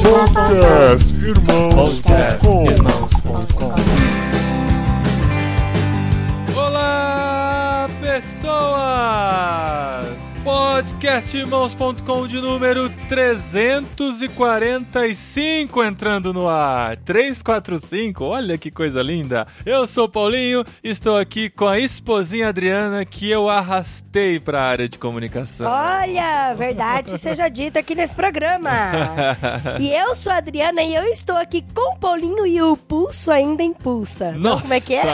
Podcast Podcast Podcastirmãos.com de número 345 entrando no ar. 345, olha que coisa linda. Eu sou Paulinho, estou aqui com a esposinha Adriana que eu arrastei para a área de comunicação. Olha, verdade seja dita aqui nesse programa. E eu sou a Adriana e eu estou aqui com o Paulinho e o pulso ainda impulsa. Não, Nossa! Como é que é?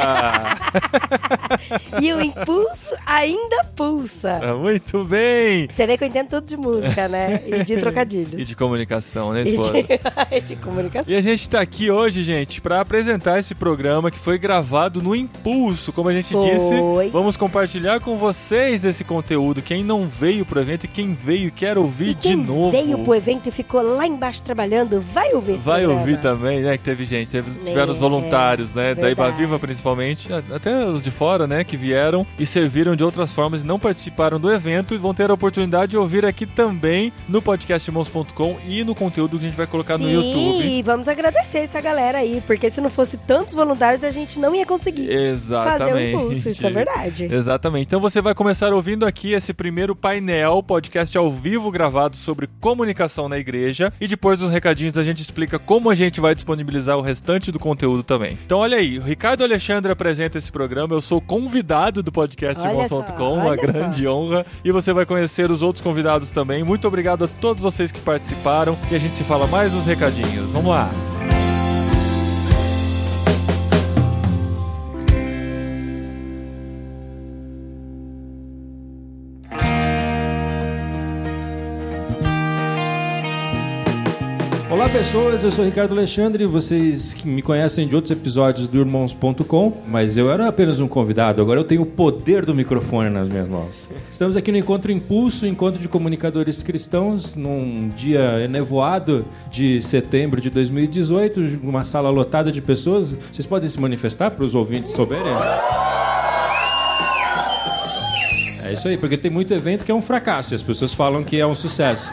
E o impulso ainda pulsa. Muito bem! Você vê que eu entendo tudo de música, né? E de trocadilhos. E de comunicação, né, esposa? de, e de comunicação. E a gente tá aqui hoje, gente, para apresentar esse programa que foi gravado no Impulso, como a gente Foi. disse. Vamos compartilhar com vocês esse conteúdo. Quem não veio pro evento e quem veio e quer ouvir E quem de novo. veio pro evento e ficou lá embaixo trabalhando, vai ouvir esse Vai programa. ouvir também, né? Que teve gente, teve, É, tiveram os voluntários, né? Da verdade. Ibaviva principalmente, até os de fora, né? Que vieram e serviram de outras formas e não participaram do evento e vão ter a oportunidade de ouvir aqui também no podcastirmãos.com e no conteúdo que a gente vai colocar no Sim, YouTube. e vamos agradecer essa galera aí, porque se não fosse tantos voluntários, a gente não ia conseguir Exatamente. fazer o impulso, isso é verdade. Exatamente. Então você vai começar ouvindo aqui esse primeiro painel, podcast ao vivo gravado sobre comunicação na igreja. E depois dos recadinhos a gente explica como a gente vai disponibilizar o restante do conteúdo também. Então olha aí, o Ricardo Alexandre apresenta esse programa. Eu sou convidado do podcast Irmãos.com, uma grande só. honra. E você vai conhecer os outros convidados também. Muito obrigado a todos vocês que participaram. E a gente se fala mais nos recadinhos. Vamos lá. Pessoas, eu sou Ricardo Alexandre, vocês que me conhecem de outros episódios do Irmãos.com, mas eu era apenas um convidado, agora eu tenho o poder do microfone nas minhas mãos. Estamos aqui no Encontro Impulso, Encontro de Comunicadores Cristãos, num dia enevoado de setembro de 2018, uma sala lotada de pessoas. Vocês podem se manifestar para os ouvintes souberem? É isso aí, porque tem muito evento que é um fracasso e as pessoas falam que é um sucesso.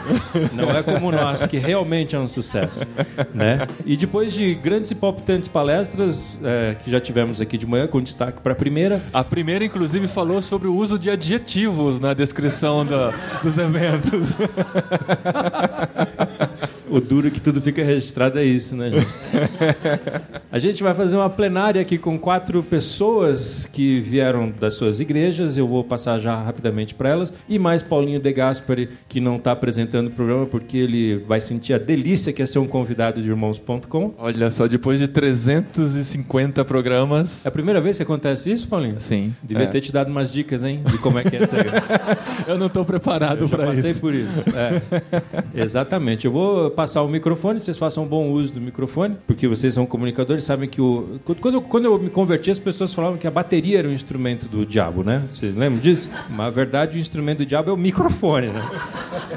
Não é como nosso, que realmente é um sucesso. Né? E depois de grandes e palpitantes palestras é, que já tivemos aqui de manhã, com destaque para a primeira, A primeira, inclusive, falou sobre o uso de adjetivos na descrição da- dos eventos. o duro que tudo fica registrado é isso, né, gente? A gente vai fazer uma plenária aqui com quatro pessoas que vieram das suas igrejas. Eu vou passar já rapidamente para elas. E mais Paulinho De Gaspari, que não está apresentando o programa porque ele vai sentir a delícia que é ser um convidado de irmãos.com. Olha só, depois de 350 programas. É a primeira vez que acontece isso, Paulinho? Sim. Devia é. ter te dado umas dicas, hein? De como é que é ser. Eu não tô preparado para passei isso. por isso. É. Exatamente. Eu vou passar o microfone, vocês façam um bom uso do microfone, porque vocês são comunicadores, sabem que o. Quando eu, quando eu me converti, as pessoas falavam que a bateria era um instrumento do diabo, né? Vocês lembram disso? Mas, na verdade, o instrumento do diabo é o microfone, né?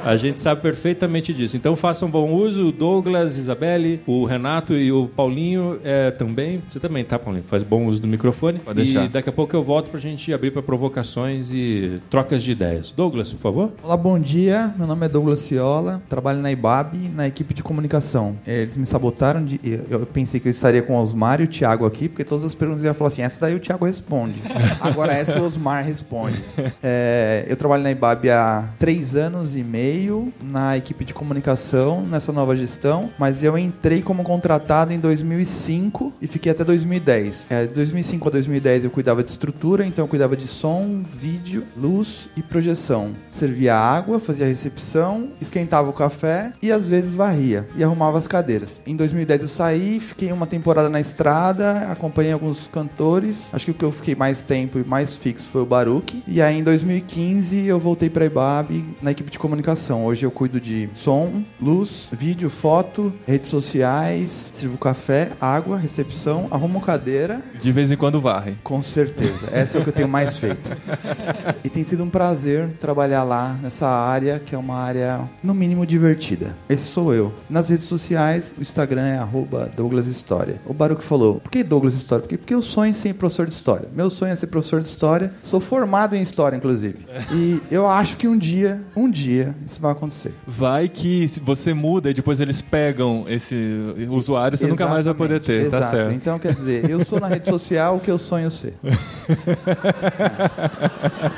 A gente sabe perfeitamente disso. Então façam bom uso. O Douglas, Isabelle, o Renato e o Paulinho é, também. Você também, tá, Paulinho? Faz bom uso do microfone. Pode deixar. E daqui a pouco eu volto pra gente abrir para provocações e trocas de ideias. Douglas, por favor. Olá, bom dia. Meu nome é Douglas Ciola, trabalho na IBAB, na equipe de comunicação. Eles me sabotaram, de, eu pensei que eu estaria com o Osmar e o Thiago aqui, porque todas as perguntas iam falar assim, essa daí o Thiago responde. Agora essa o Osmar responde. É, eu trabalho na IBAB há três anos e meio, na equipe de comunicação, nessa nova gestão, mas eu entrei como contratado em 2005 e fiquei até 2010. É, de 2005 a 2010 eu cuidava de estrutura, então eu cuidava de som, vídeo, luz e projeção. Servia água, fazia recepção, esquentava o café e às vezes varria e arrumava as cadeiras. Em 2010 eu saí, fiquei uma temporada na estrada, acompanhei alguns cantores. Acho que o que eu fiquei mais tempo e mais fixo foi o Baruch. E aí em 2015 eu voltei para IBAB na equipe de comunicação. Hoje eu cuido de som, luz, vídeo, foto, redes sociais, sirvo café, água, recepção, arrumo cadeira De vez em quando varre. com certeza. Essa é o que eu tenho mais feito. E tem sido um prazer trabalhar lá nessa área, que é uma área, no mínimo, divertida. Esse sou sou eu. Nas redes sociais, o Instagram é arroba Douglas História. O Baruch falou, por que Douglas História? Porque, porque eu sonho em ser professor de História. Meu sonho é ser professor de História. Sou formado em História, inclusive. E eu acho que um dia, um dia, isso vai acontecer. Vai que se você muda e depois eles pegam esse usuário, você nunca mais vai poder ter, Exato. tá certo. Então, quer dizer, eu sou na rede social o que eu sonho ser.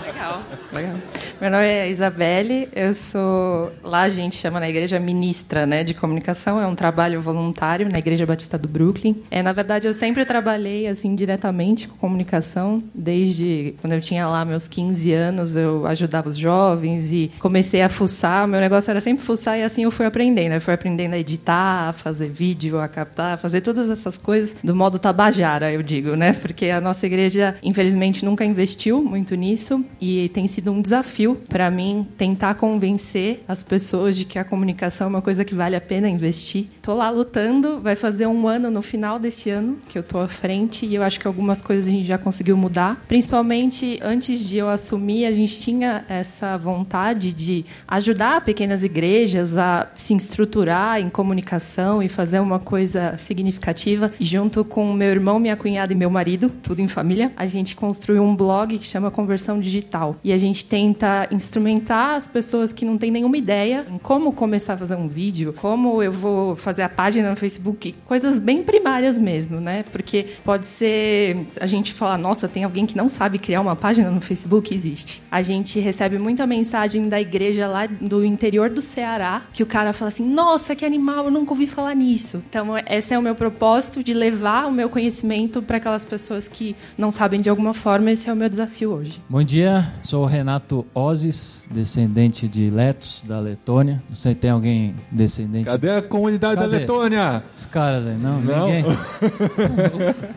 Legal, legal. Meu nome é Isabelle, eu sou, lá a gente chama na igreja ministra né, de comunicação, é um trabalho voluntário na Igreja Batista do Brooklyn. É, na verdade, eu sempre trabalhei assim diretamente com comunicação, desde quando eu tinha lá meus 15 anos, eu ajudava os jovens e comecei a fuçar, meu negócio era sempre fuçar e assim eu fui aprendendo. Eu fui aprendendo a editar, a fazer vídeo, a captar, a fazer todas essas coisas do modo tabajara, eu digo, né? Porque a nossa igreja, infelizmente, nunca investiu muito nisso e tem sido um desafio para mim tentar convencer as pessoas de que a comunicação é uma coisa que vale a pena investir. Tô lá lutando, vai fazer um ano no final desse ano que eu tô à frente e eu acho que algumas coisas a gente já conseguiu mudar. Principalmente antes de eu assumir, a gente tinha essa vontade de ajudar pequenas igrejas a se estruturar em comunicação e fazer uma coisa significativa. E junto com meu irmão, minha cunhada e meu marido, tudo em família, a gente construiu um blog que chama Conversão Digital. E a gente tenta instrumentar as pessoas que não têm nenhuma ideia em como começar a fazer um vídeo, como eu vou fazer a página no Facebook, coisas bem primárias mesmo, né? Porque pode ser a gente falar, nossa, tem alguém que não sabe criar uma página no Facebook? Existe. A gente recebe muita mensagem da igreja lá do interior do Ceará, que o cara fala assim, nossa, que animal, eu nunca ouvi falar nisso. Então, esse é o meu propósito de levar o meu conhecimento para aquelas pessoas que não sabem de alguma forma. Esse é o meu desafio hoje. Bom dia, sou o Renato Ozis, descendente de Letos, da Letônia. Não sei, tem alguém descendente? Cadê a comunidade Cadê? da Letônia? Os caras aí, não? Não? Ninguém?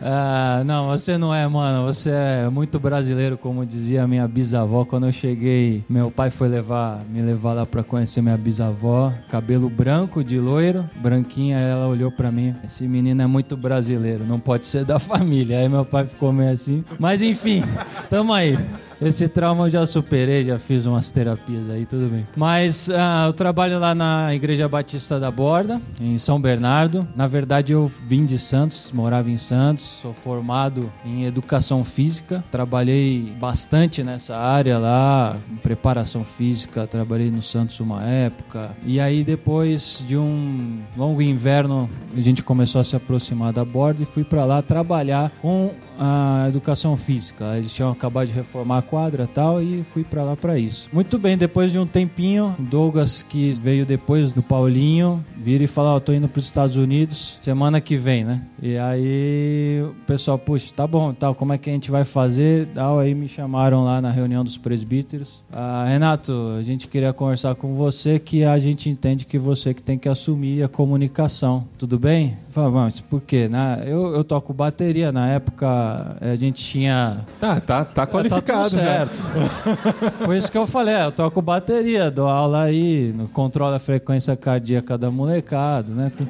Ah, não, você não é, mano. Você é muito brasileiro, como dizia a minha bisavó. Quando eu cheguei, meu pai foi levar, me levar lá pra conhecer minha bisavó. Cabelo branco, de loiro, branquinha. Ela olhou pra mim. Esse menino é muito brasileiro, não pode ser da família. Aí meu pai ficou meio assim. Mas enfim, tamo aí. Esse trauma eu já superei, já fiz umas terapias aí, tudo bem. Mas ah, eu trabalho lá na Igreja Batista da Borda, em São Bernardo. Na verdade, eu vim de Santos, morava em Santos, sou formado em educação física. Trabalhei bastante nessa área lá, preparação física, trabalhei no Santos uma época. E aí, depois de um longo inverno, a gente começou a se aproximar da Borda e fui para lá trabalhar com a educação física. Eles tinham acabado de reformar a quadra tal e fui para lá para isso. Muito bem, depois de um tempinho, Douglas que veio depois do Paulinho, vira e fala, ó, tô indo para os Estados Unidos semana que vem, né? E aí o pessoal, puxa, tá bom, tal, como é que a gente vai fazer? Tal, aí me chamaram lá na reunião dos presbíteros. Ah, Renato, a gente queria conversar com você que a gente entende que você que tem que assumir a comunicação. Tudo bem? Mas por quê? Né? Eu, eu toco bateria, na época a gente tinha Tá, tá, tá qualificado Tá tudo já. certo. Foi isso que eu falei, é, eu toco bateria, dou aula aí, controlo a frequência cardíaca da molecada, né? Tu-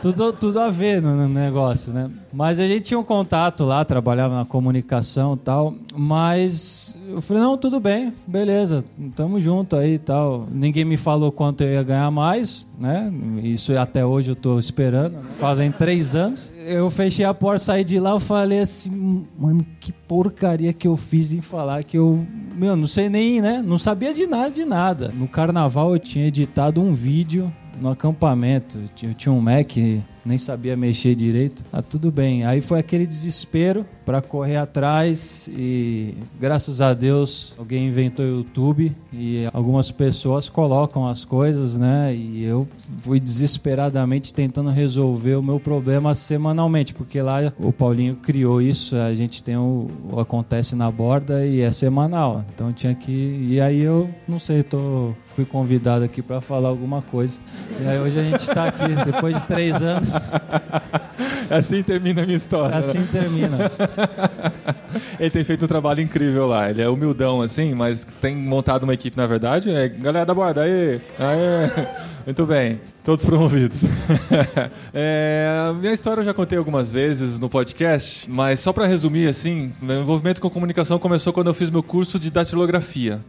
Tudo, tudo a ver no, no negócio, né? Mas a gente tinha um contato lá, trabalhava na comunicação e tal, mas eu falei, não, tudo bem, beleza, tamo junto aí e tal. Ninguém me falou quanto eu ia ganhar mais, né? Isso até hoje eu tô esperando, né? fazem três anos. Eu fechei a porta, saí de lá, eu falei assim, mano, que porcaria que eu fiz em falar que eu, meu, não sei nem, né? Não sabia de nada, de nada. No carnaval eu tinha editado um vídeo no acampamento. Eu tinha- um Mac, nem sabia mexer direito. Ah, tudo bem. Aí foi aquele desespero para correr atrás e graças a Deus alguém inventou o YouTube e algumas pessoas colocam as coisas, né? E eu fui desesperadamente tentando resolver o meu problema semanalmente, porque lá o Paulinho criou isso, a gente tem o, o acontece na borda e é semanal. Então tinha que e aí eu não sei, tô fui convidado aqui para falar alguma coisa. E aí hoje a gente está aqui depois de três anos. Assim termina a minha história. Assim termina. Ele tem feito um trabalho incrível lá. Ele é humildão, assim, mas tem montado uma equipe, na verdade. É, galera da borda, aí, aí. Muito bem. Todos promovidos. é, minha história eu já contei algumas vezes no podcast, mas só para resumir, assim, meu envolvimento com comunicação começou quando eu fiz meu curso de datilografia.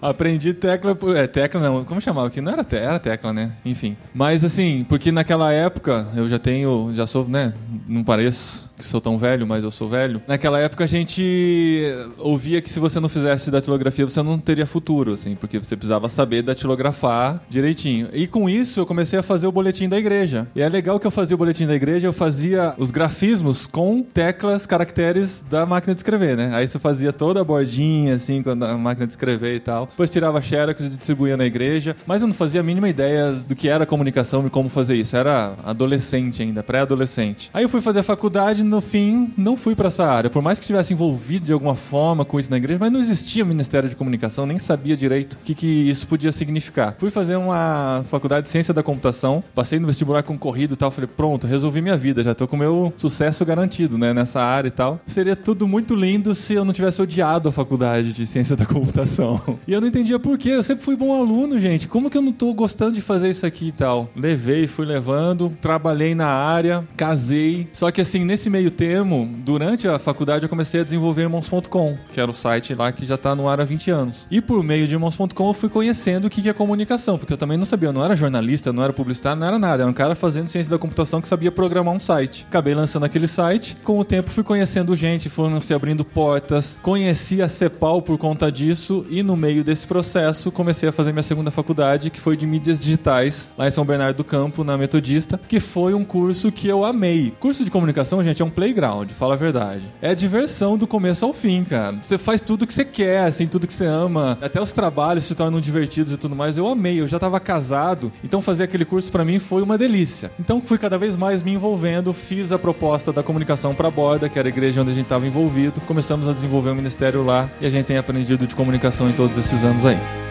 Aprendi tecla. É, tecla não, como chamava aqui? Não era, te, era tecla, né? Enfim. Mas assim, porque naquela época eu já tenho. Já sou, né? Não pareço que sou tão velho, mas eu sou velho. Naquela época a gente ouvia que se você não fizesse datilografia, você não teria futuro, assim, porque você precisava saber datilografar direitinho. E com isso eu comecei a fazer o boletim da igreja. E é legal que eu fazia o boletim da igreja, eu fazia os grafismos com teclas, caracteres da máquina de escrever, né? Aí você fazia toda a bordinha, assim, com a máquina de escrever e tal. Depois tirava xerox e distribuía na igreja. Mas eu não fazia a mínima ideia do que era comunicação e como fazer isso. Era adolescente ainda, pré-adolescente. Aí eu fui fazer a faculdade, no fim, não fui para essa área. Por mais que estivesse envolvido de alguma forma com isso na igreja, mas não existia Ministério de Comunicação, nem sabia direito o que, que isso podia significar. Fui fazer uma faculdade de Ciência da Computação, passei no vestibular concorrido e tal, falei, pronto, resolvi minha vida, já tô com meu sucesso garantido, né, nessa área e tal. Seria tudo muito lindo se eu não tivesse odiado a faculdade de Ciência da Computação. E eu não entendia por quê, eu sempre fui bom aluno, gente. Como que eu não tô gostando de fazer isso aqui e tal? Levei, fui levando, trabalhei na área, casei. Só que assim, nesse meio termo, durante a faculdade eu comecei a desenvolver irmãos.com, que era o site lá que já tá no ar há 20 anos. E por meio de irmãos.com eu fui conhecendo o que é comunicação, porque eu também não sabia, eu não era jornalista, não era publicitário, não era nada. Era um cara fazendo ciência da computação que sabia programar um site. Acabei lançando aquele site, com o tempo fui conhecendo gente, foram se abrindo portas, conheci a CEPAL por conta disso e no meio desse processo comecei a fazer minha segunda faculdade, que foi de mídias digitais, lá em São Bernardo do Campo, na Metodista, que foi um curso que eu amei. Curso de comunicação, gente, é um playground, fala a verdade. É diversão do começo ao fim, cara. Você faz tudo que você quer, assim, tudo que você ama. Até os trabalhos se tornam divertidos e tudo mais. Eu amei, eu já tava casado, então fazer aquele curso para mim foi uma delícia. Então fui cada vez mais me envolvendo, fiz a proposta da comunicação para Borda, que era a igreja onde a gente estava envolvido. Começamos a desenvolver o ministério lá e a gente tem aprendido de comunicação em todos esses anos aí.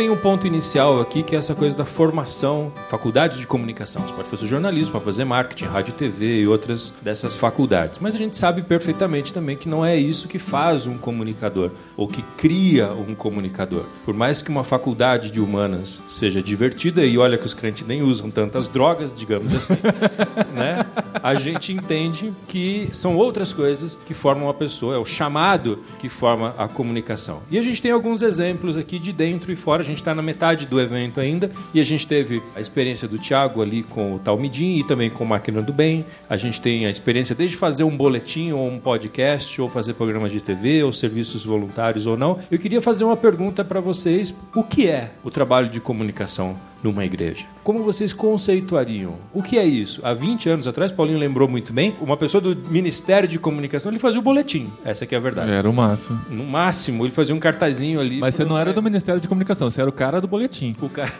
Tem um ponto inicial aqui, que é essa coisa da formação, faculdade de comunicação. Você pode fazer jornalismo, pode fazer marketing, rádio e TV e outras dessas faculdades. Mas a gente sabe perfeitamente também que não é isso que faz um comunicador, ou que cria um comunicador. Por mais que uma faculdade de humanas seja divertida, e olha que os crentes nem usam tantas drogas, digamos assim, né? a gente entende que são outras coisas que formam a pessoa, é o chamado que forma a comunicação. E a gente tem alguns exemplos aqui de dentro e fora. Gente está na metade do evento ainda e a gente teve a experiência do Thiago ali com o Talmidim e também com o Máquina do Bem. A gente tem a experiência desde fazer um boletim ou um podcast ou fazer programas de TV ou serviços voluntários ou não. Eu queria fazer uma pergunta para vocês: o que é o trabalho de comunicação numa igreja? Como vocês conceituariam? O que é isso? Há 20 anos atrás, Paulinho lembrou muito bem, uma pessoa do Ministério de Comunicação, ele fazia o boletim. Essa que é a verdade. Era o máximo. No máximo, ele fazia um cartazinho ali. Mas você não era do Ministério de Comunicação, você era o cara do boletim. O cara,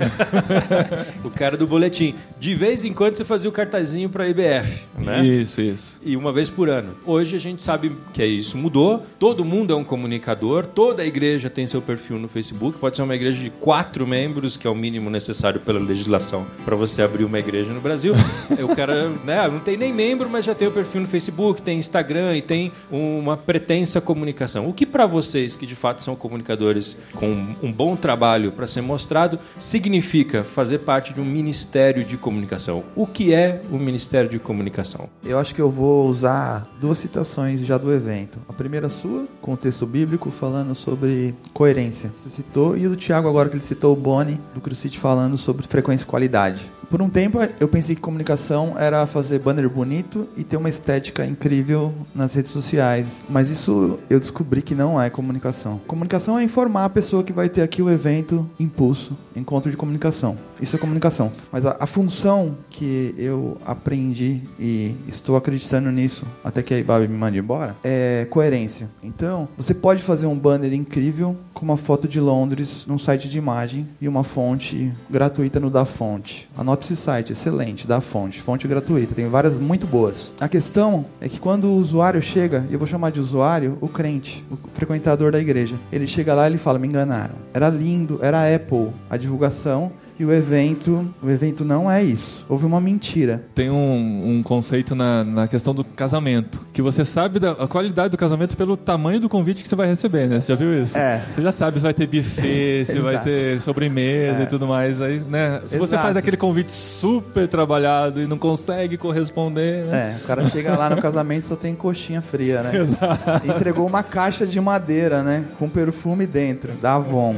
o cara do boletim. De vez em quando você fazia o cartazinho para a IBF, né? Isso, isso. E uma vez por ano. Hoje a gente sabe que isso mudou. Todo mundo é um comunicador. Toda igreja tem seu perfil no Facebook. Pode ser uma igreja de quatro membros, que é o mínimo necessário pela legislação para você abrir uma igreja no Brasil. o cara né, não tem nem membro, mas já tem o perfil no Facebook, tem Instagram e tem uma pretensa comunicação. O que para vocês, que de fato são comunicadores com um bom trabalho para ser mostrado, significa fazer parte de um ministério de comunicação? O que é o ministério de comunicação? Eu acho que eu vou usar duas citações já do evento. A primeira sua, com o texto bíblico falando sobre coerência. Você citou, e o do Tiago agora que ele citou o Boni, do Crucite, falando sobre frequência e qualidade. Por um tempo eu pensei que comunicação era fazer banner bonito e ter uma estética incrível nas redes sociais. Mas isso eu descobri que não é comunicação. Comunicação é informar a pessoa que vai ter aqui o evento Impulso, encontro de comunicação. Isso é comunicação. Mas a, a função que eu aprendi e estou acreditando nisso até que a Ibabe me mande embora é coerência. Então, você pode fazer um banner incrível com uma foto de Londres num site de imagem e uma fonte gratuita no da fonte. Anote esse site, excelente, da fonte, fonte gratuita, tem várias muito boas. A questão é que quando o usuário chega, eu vou chamar de usuário, o crente, o frequentador da igreja, ele chega lá e ele fala: "Me enganaram". Era lindo, era Apple a divulgação e o evento, o evento não é isso. Houve uma mentira. Tem um, um conceito na, na questão do casamento, que você sabe da a qualidade do casamento pelo tamanho do convite que você vai receber, né? Você já viu isso? É. Você já sabe se vai ter buffet, se vai Exato. ter sobremesa É. e tudo mais. Aí, né? Se você Exato. faz aquele convite super trabalhado e não consegue corresponder, né? É, o cara chega lá no casamento e só tem coxinha fria, né? Entregou uma caixa de madeira, né? Com perfume dentro, da Avon.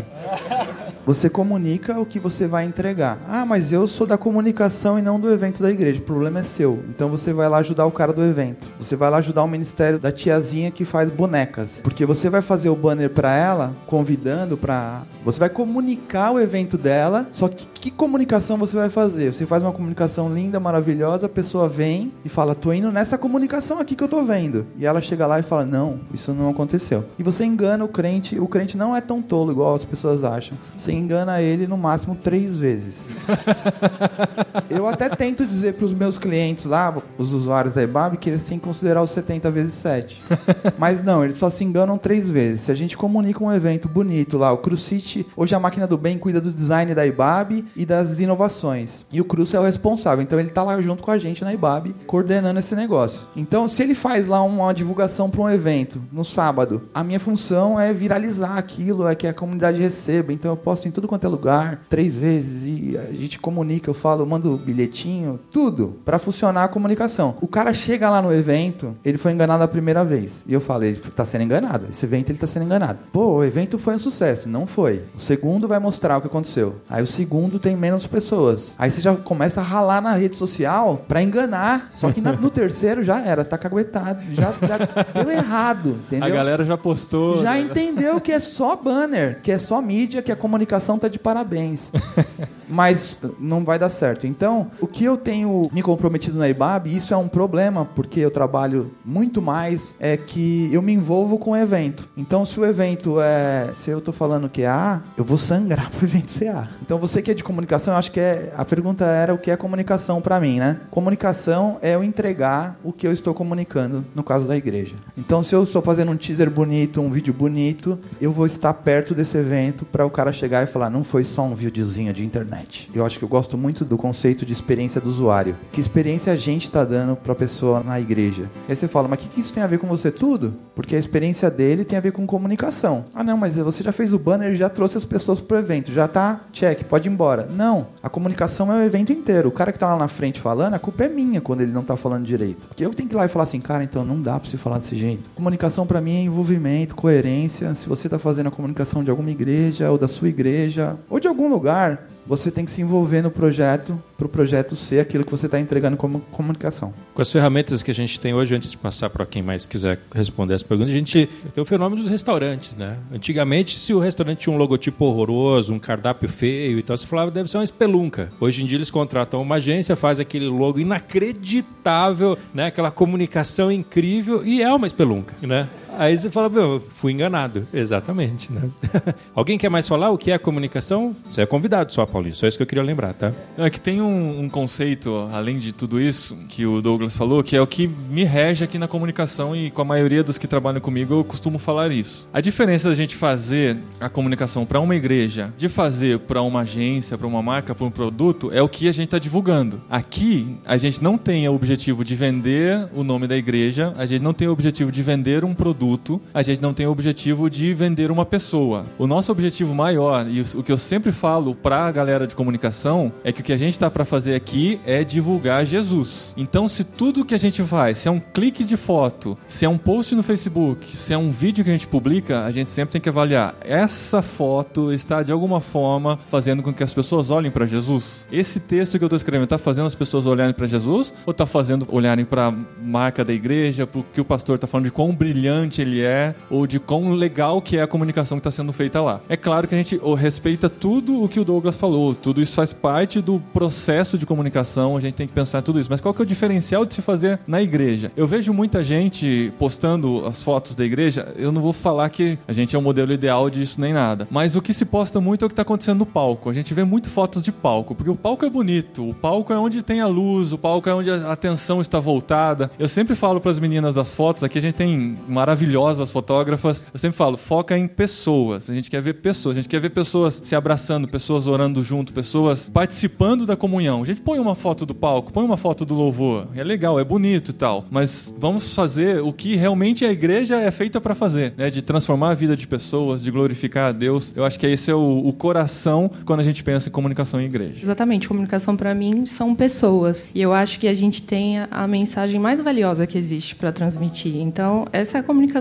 Você comunica o que você vai entregar. Ah, mas eu sou da comunicação e não do evento da igreja. O problema é seu. Então você vai lá ajudar o cara do evento. Você vai lá ajudar o ministério da tiazinha que faz bonecas. Porque você vai fazer o banner pra ela, convidando pra. Você vai comunicar o evento dela. Só que que comunicação você vai fazer? Você faz uma comunicação linda, maravilhosa, a pessoa vem e fala: "Tô indo nessa comunicação aqui que eu tô vendo". E ela chega lá e fala: "Não, isso não aconteceu". E você engana o crente. O crente não é tão tolo igual as pessoas acham. Você engana ele no máximo três vezes. Eu até tento dizer para os meus clientes lá, os usuários da EBAB, que eles têm que considerar os 70 vezes 7. Mas não, eles só se enganam três vezes. Se a gente comunica um evento bonito lá, o Crucite, hoje a máquina do bem cuida do design da IBAB e das inovações. E o Cruz é o responsável, então ele tá lá junto com a gente na IBAB, coordenando esse negócio. Então, se ele faz lá uma divulgação para um evento no sábado, a minha função é viralizar aquilo, é que a comunidade receba. Então eu posto em tudo quanto é lugar, três vezes, e a gente comunica, eu falo, eu mando bilhetinho, tudo, para funcionar a comunicação. O cara chega lá no evento, ele foi enganado a primeira vez. E eu falo, ele tá sendo enganado. Esse evento ele tá sendo enganado. Pô, o evento foi um sucesso. Não foi. O segundo vai mostrar o que aconteceu. Aí o segundo tem menos pessoas. Aí você já começa a ralar na rede social pra enganar. Só que na- no terceiro já era, tá caguetado. Já, já deu errado, entendeu? A galera já postou. Já né? entendeu que é só banner, que é só mídia, que a comunicação tá de parabéns. Mas não vai dar certo. Então, o que eu tenho me comprometido na IBAB, isso é um problema, porque eu trabalho muito mais, é que eu me envolvo com o evento. Então, se o evento é. Se eu tô falando que é A, eu vou sangrar pro evento ser A. Então, você que é de comunicação, eu acho que é. A pergunta era o que é comunicação para mim, né? Comunicação é eu entregar o que eu estou comunicando, no caso da igreja. Então, se eu estou fazendo um teaser bonito, um vídeo bonito, eu vou estar perto desse evento para o cara chegar e falar: não foi só um videozinho de internet. Eu acho que eu gosto muito do conceito de experiência do usuário. Que experiência a gente está dando para a pessoa na igreja? E aí você fala: mas o que, que isso tem a ver com você? Tudo? Porque a experiência dele tem a ver com comunicação. Ah, não, mas você já fez o banner, já trouxe as pessoas pro evento, já tá check, pode ir embora. Não, a comunicação é o evento inteiro. O cara que tá lá na frente falando, a culpa é minha quando ele não tá falando direito. Porque eu tenho que ir lá e falar assim, cara, então não dá pra você falar desse jeito. Comunicação pra mim é envolvimento, coerência. Se você tá fazendo a comunicação de alguma igreja ou da sua igreja ou de algum lugar, você tem que se envolver no projeto para o projeto ser aquilo que você está entregando como comunicação. Com as ferramentas que a gente tem hoje, antes de passar para quem mais quiser responder essa pergunta, a gente tem o fenômeno dos restaurantes, né? Antigamente, se o restaurante tinha um logotipo horroroso, um cardápio feio e tal, você falava deve ser uma espelunca. Hoje em dia eles contratam uma agência, faz aquele logo inacreditável, né? Aquela comunicação incrível e é uma espelunca, né? Aí você fala, meu, fui enganado. Exatamente, né? Alguém quer mais falar o que é comunicação? Você é convidado só, Paulinho. Só isso que eu queria lembrar, tá? É que tem um, um conceito, além de tudo isso, que o Douglas falou, que é o que me rege aqui na comunicação e com a maioria dos que trabalham comigo eu costumo falar isso. A diferença da gente fazer a comunicação para uma igreja, de fazer para uma agência, para uma marca, para um produto, é o que a gente está divulgando. Aqui, a gente não tem o objetivo de vender o nome da igreja, a gente não tem o objetivo de vender um produto, a gente não tem o objetivo de vender uma pessoa. O nosso objetivo maior, e o que eu sempre falo para a galera de comunicação, é que o que a gente está para fazer aqui é divulgar Jesus. Então, se tudo que a gente faz, se é um clique de foto, se é um post no Facebook, se é um vídeo que a gente publica, a gente sempre tem que avaliar essa foto está de alguma forma fazendo com que as pessoas olhem para Jesus. Esse texto que eu estou escrevendo está fazendo as pessoas olharem para Jesus ou está fazendo olharem para a marca da igreja, para o que o pastor está falando de quão brilhante ele é ou de quão legal que é a comunicação que está sendo feita lá. É claro que a gente respeita tudo o que o Douglas falou, tudo isso faz parte do processo de comunicação, a gente tem que pensar tudo isso. Mas qual que é o diferencial de se fazer na igreja? Eu vejo muita gente postando as fotos da igreja, eu não vou falar que a gente é o modelo ideal disso nem nada, mas o que se posta muito é o que está acontecendo no palco. A gente vê muito fotos de palco, porque o palco é bonito, o palco é onde tem a luz, o palco é onde a atenção está voltada. Eu sempre falo para as meninas das fotos, aqui a gente tem maravilhosas fotógrafas. Eu sempre falo, foca em pessoas. A gente quer ver pessoas, a gente quer ver pessoas se abraçando, pessoas orando junto, pessoas participando da comunhão. A gente põe uma foto do palco, põe uma foto do louvor. É legal, é bonito e tal. Mas vamos fazer o que realmente a igreja é feita para fazer, né? De transformar a vida de pessoas, de glorificar a Deus. Eu acho que esse é o, o coração quando a gente pensa em comunicação em igreja. Exatamente, comunicação para mim são pessoas. E eu acho que a gente tem a- mensagem mais valiosa que existe para transmitir. Então, essa é a comunicação.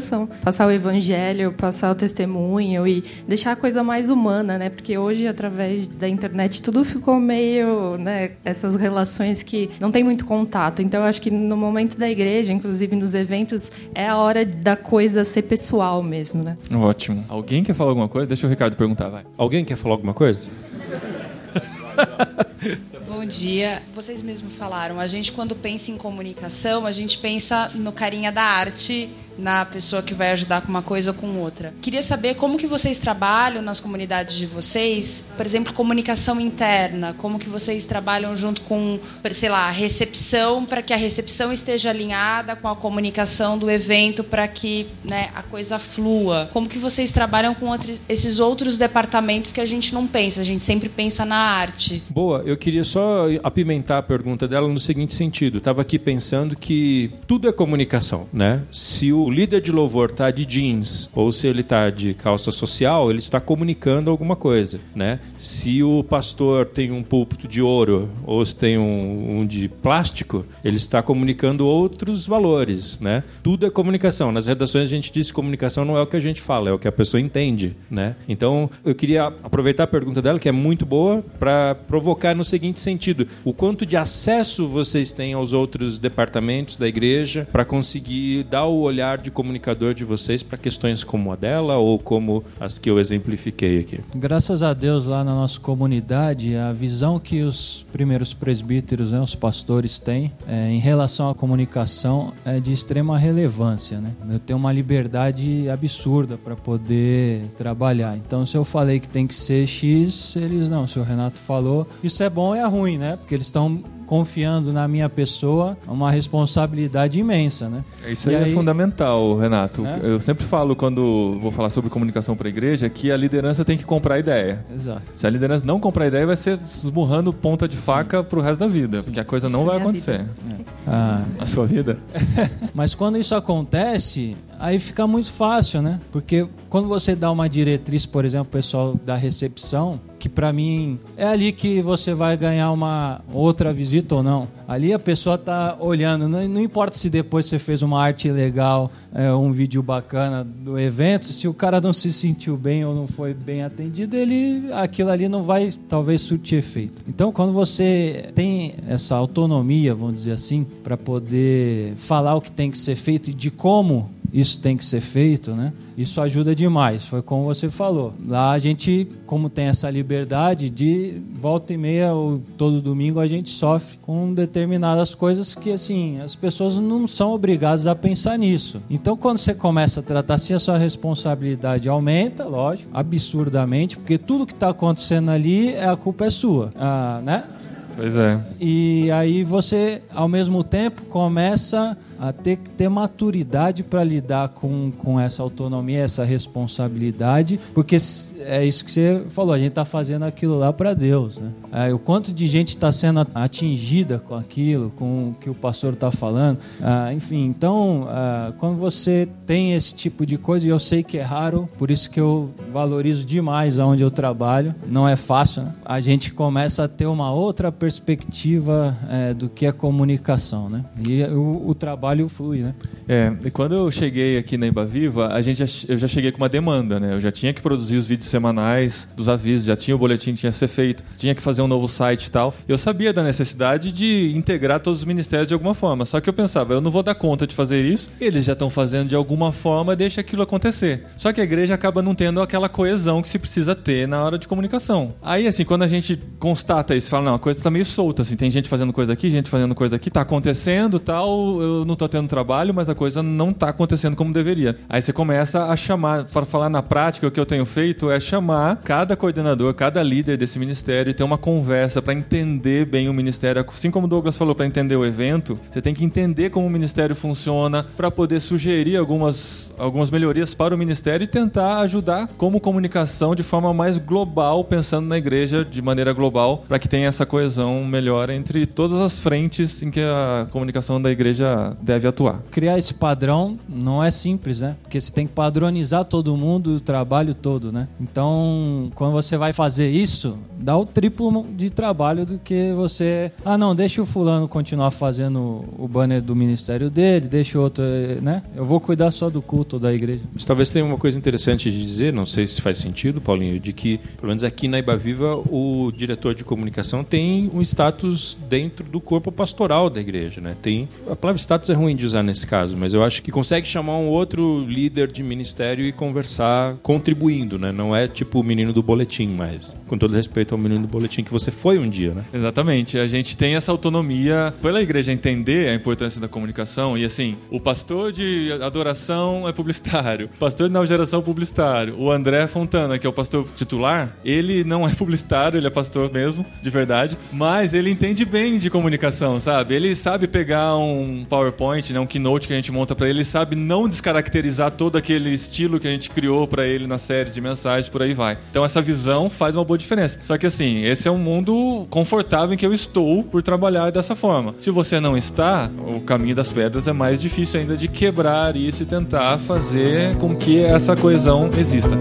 Passar o evangelho, passar o testemunho e deixar a coisa mais humana, né? Porque hoje, através da internet, tudo ficou meio, né? Essas relações que não tem muito contato. Então, eu acho que no momento da igreja, inclusive nos eventos, é a hora da coisa ser pessoal mesmo, né? Ótimo. Alguém quer falar alguma coisa? Deixa o Ricardo perguntar, vai. Alguém quer falar alguma coisa? Bom dia. Vocês mesmos falaram, a gente quando pensa em comunicação, a gente pensa no carinha da arte, na pessoa que vai ajudar com uma coisa ou com outra. Queria saber como que vocês trabalham nas comunidades de vocês, por exemplo, comunicação interna, como que vocês trabalham junto com, sei lá, a recepção, para que a recepção esteja alinhada com a comunicação do evento, para que né, a coisa flua. Como que vocês trabalham com outros- esses outros departamentos que a gente não pensa, a gente sempre pensa na arte. Boa, eu queria só apimentar a pergunta dela no seguinte sentido. Estava aqui pensando que tudo é comunicação, né? Se o líder de louvor tá de jeans ou se ele tá de calça social, ele está comunicando alguma coisa, né? Se o pastor tem um púlpito de ouro ou se tem um, um de plástico, ele está comunicando outros valores, né? Tudo é comunicação. Nas redações a gente diz que comunicação não é o que a gente fala, é o que a pessoa entende, né? Então, eu queria aproveitar a pergunta dela, que é muito boa, para provocar no seguinte sentido: o quanto de acesso vocês têm aos outros departamentos da igreja para conseguir dar o olhar de comunicador de vocês para questões como a dela ou como as que eu exemplifiquei aqui. Graças a Deus, lá na nossa comunidade, a visão que os primeiros presbíteros, né, os pastores têm é, em relação à comunicação é de extrema relevância. Né? Eu tenho uma liberdade absurda para poder trabalhar. Então, se eu falei que tem que ser X, eles não. Se o Renato falou, isso é bom e é ruim, né? Porque eles estão confiando na minha pessoa uma responsabilidade imensa, né? Isso aí, aí- é fundamental, Renato. Né? Eu sempre falo, quando vou falar sobre comunicação para a igreja, que a liderança tem que comprar ideia. Exato. Se a liderança não comprar ideia, vai ser esmurrando ponta de faca pro resto da vida, porque a coisa não vai acontecer. Ah, A sua vida? Mas quando isso acontece, aí fica muito fácil, né? Porque quando você dá uma diretriz, por exemplo, pessoal da recepção, que pra mim é ali que você vai ganhar uma outra visita ou não. Ali a pessoa tá olhando, não, não importa se depois você fez uma arte legal, é, um vídeo bacana do evento, se o cara não se sentiu bem ou não foi bem atendido, ele aquilo ali não vai talvez surtir efeito. Então, quando você tem essa autonomia, vamos dizer assim, para poder falar o que tem que ser feito e de como isso tem que ser feito, né? Isso ajuda demais. Foi como você falou. Lá a gente, como tem essa liberdade de volta e meia ou todo domingo a gente sofre com determinadas coisas que assim as pessoas não são obrigadas a pensar nisso. Então, quando você começa a tratar assim, a sua responsabilidade aumenta, lógico, absurdamente, porque tudo que está acontecendo ali a culpa é sua, ah, né? Pois é. E aí você, ao mesmo tempo, começa a ter ter maturidade para lidar com, com essa autonomia, essa responsabilidade, porque é isso que você falou, a gente está fazendo aquilo lá para Deus. Né? É, o quanto de gente está sendo atingida com aquilo, com o que o pastor está falando. Ah, enfim, então, ah, quando você tem esse tipo de coisa, e eu sei que é raro, por isso que eu valorizo demais aonde eu trabalho, não é fácil, né? a gente começa a ter uma outra perspectiva é, do que é comunicação, né? E o, o trabalho flui, né? É, e quando eu cheguei aqui na Embaviva, a gente já, eu já cheguei com uma demanda, né? Eu já tinha que produzir os vídeos semanais dos avisos, já tinha o boletim que tinha que ser feito, tinha que fazer um novo site e tal. Eu sabia da necessidade de integrar todos os ministérios de alguma forma, só que eu pensava, eu não vou dar conta de fazer isso, eles já estão fazendo de alguma forma, deixa aquilo acontecer. Só que a igreja acaba não tendo aquela coesão que se precisa ter na hora de comunicação. Aí, assim, quando a gente constata isso, fala, não, a coisa está meio solta, assim. Tem gente fazendo coisa aqui, gente fazendo coisa aqui, tá acontecendo tal, eu não tô tendo trabalho, mas a coisa não tá acontecendo como deveria. Aí você começa a chamar, para falar na prática, o que eu tenho feito é chamar cada coordenador, cada líder desse ministério e ter uma conversa para entender bem o ministério. Assim como o Douglas falou, para entender o evento, você tem que entender como o ministério funciona para poder sugerir algumas, algumas melhorias para o ministério e tentar ajudar como comunicação de forma mais global, pensando na igreja de maneira global, para que tenha essa coesão melhor entre todas as frentes em que a comunicação da igreja deve atuar. Criar esse padrão não é simples, né? Porque você tem que padronizar todo mundo, o trabalho todo, né? Então, quando você vai fazer isso, dá o triplo de trabalho do que você. Ah, não, deixa o fulano continuar fazendo o banner do ministério dele, deixa o outro, né? Eu vou cuidar só do culto da igreja. Mas talvez tenha uma coisa interessante de dizer, não sei se faz sentido, Paulinho, de que, pelo menos aqui na Ibaviva, o diretor de comunicação tem um status dentro do corpo pastoral da igreja, né? Tem a palavra status é ruim de usar nesse caso, mas eu acho que consegue chamar um outro líder de ministério e conversar contribuindo, né? Não é tipo o menino do boletim, mas com todo respeito ao menino do boletim que você foi um dia, né? Exatamente. A gente tem essa autonomia pela igreja entender a importância da comunicação e assim, o pastor de adoração é publicitário, o pastor de nova geração é publicitário, o André Fontana, que é o pastor titular, ele não é publicitário, ele é pastor mesmo, de verdade, mas ele entende bem de comunicação, sabe? Ele sabe pegar um PowerPoint, né, um keynote que a gente monta para ele, ele sabe não descaracterizar todo aquele estilo que a gente criou para ele na série de mensagens, por aí vai. Então essa visão faz uma boa diferença. Só que assim, esse é um mundo confortável em que eu estou por trabalhar dessa forma. Se você não está, o caminho das pedras é mais difícil ainda de quebrar isso e tentar fazer com que essa coesão exista.